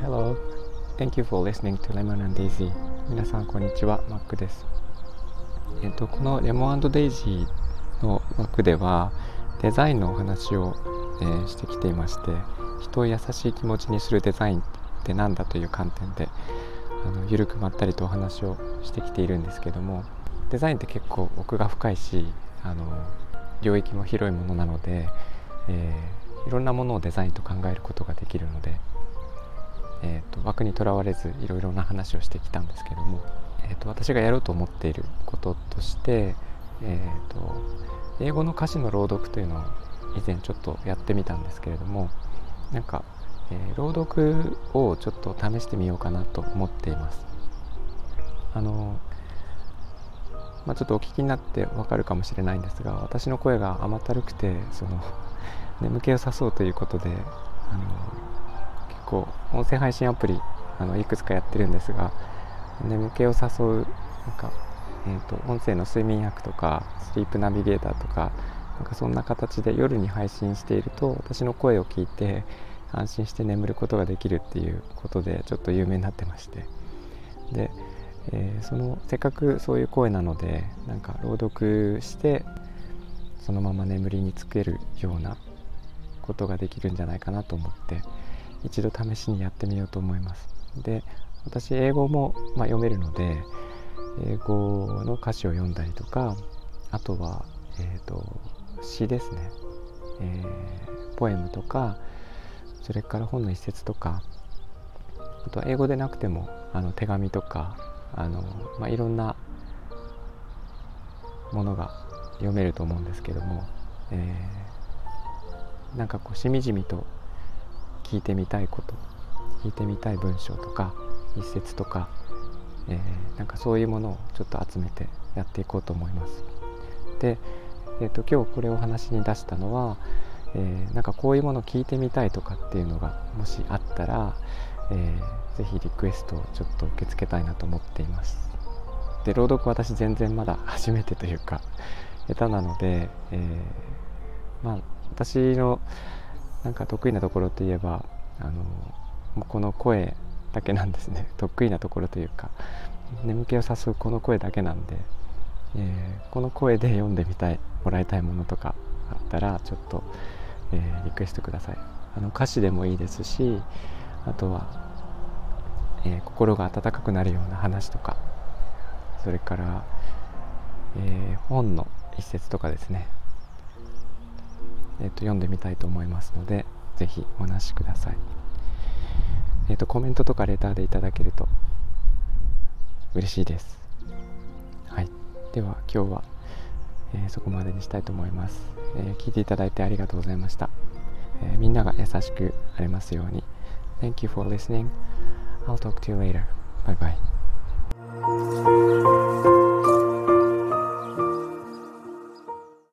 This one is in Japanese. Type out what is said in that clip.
Hello, thank you for listening to Lemon and Daisy. 皆さんこんにちは、マックです。えっと、このレモンデイジーの枠ではデザインのお話を、えー、してきていまして人を優しい気持ちにするデザインって何だという観点であの緩くまったりとお話をしてきているんですけどもデザインって結構奥が深いしあの領域も広いものなので、えー、いろんなものをデザインと考えることができるので、えーと、枠にとらわれずいろいろな話をしてきたんですけども、えーと、私がやろうと思っていることとして、えーと、英語の歌詞の朗読というのを以前ちょっとやってみたんですけれどもなんか、えー、朗読をちょっと試してみようかなと思っています。あのまあ、ちょっとお聞きになってわかるかもしれないんですが私の声が甘ったるくてその 眠気を誘うということであの結構音声配信アプリあのいくつかやってるんですが眠気を誘うなんか、えーと、音声の睡眠薬とかスリープナビゲーターとかなんかそんな形で夜に配信していると私の声を聞いて安心して眠ることができるっていうことでちょっと有名になってまして。でえー、そのせっかくそういう声なのでなんか朗読してそのまま眠りにつけるようなことができるんじゃないかなと思って一度試しにやってみようと思います。で私英語も、まあ、読めるので英語の歌詞を読んだりとかあとは、えーと、詩ですね、えー、ポエムとかそれから本の一節とかあとは英語でなくてもあの手紙とかあの、まあ、いろんなものが読めると思うんですけども、えー、なんかこうしみじみと聞いてみたいこと聞いてみたい文章とか一節とか、えー、なんかそういうものをちょっと集めてやっていこうと思います。で、えーと、今日これをお話に出したのは、えー、なんかこういうものを聞いてみたいとかっていうのがもしあったら、えー、ぜひリクエストをちょっと受け付けたいなと思っています。で朗読私全然まだ 初めてというか下手なので、えー、まあ私のなんか得意なところといえばあのもうこの声だけなんですね。得意なところというか眠気を誘うこの声だけなんで、えー、この声で読んでみたいもらいたいものとかあったらちょっと、えー、リクエストください。あの歌詞でもいいですしあとは、えー、心が温かくなるような話とかそれから、えー、本の一節とかですね、えーと、読んでみたいと思いますので是非お話しください、えーと、コメントとかレターでいただけると嬉しいです。はい。では今日は、えー、そこまでにしたいと思います、え聞いていただいてありがとうございました、えみんなが優しくありますように。Thank you for listening. I'll talk to you later. Bye bye.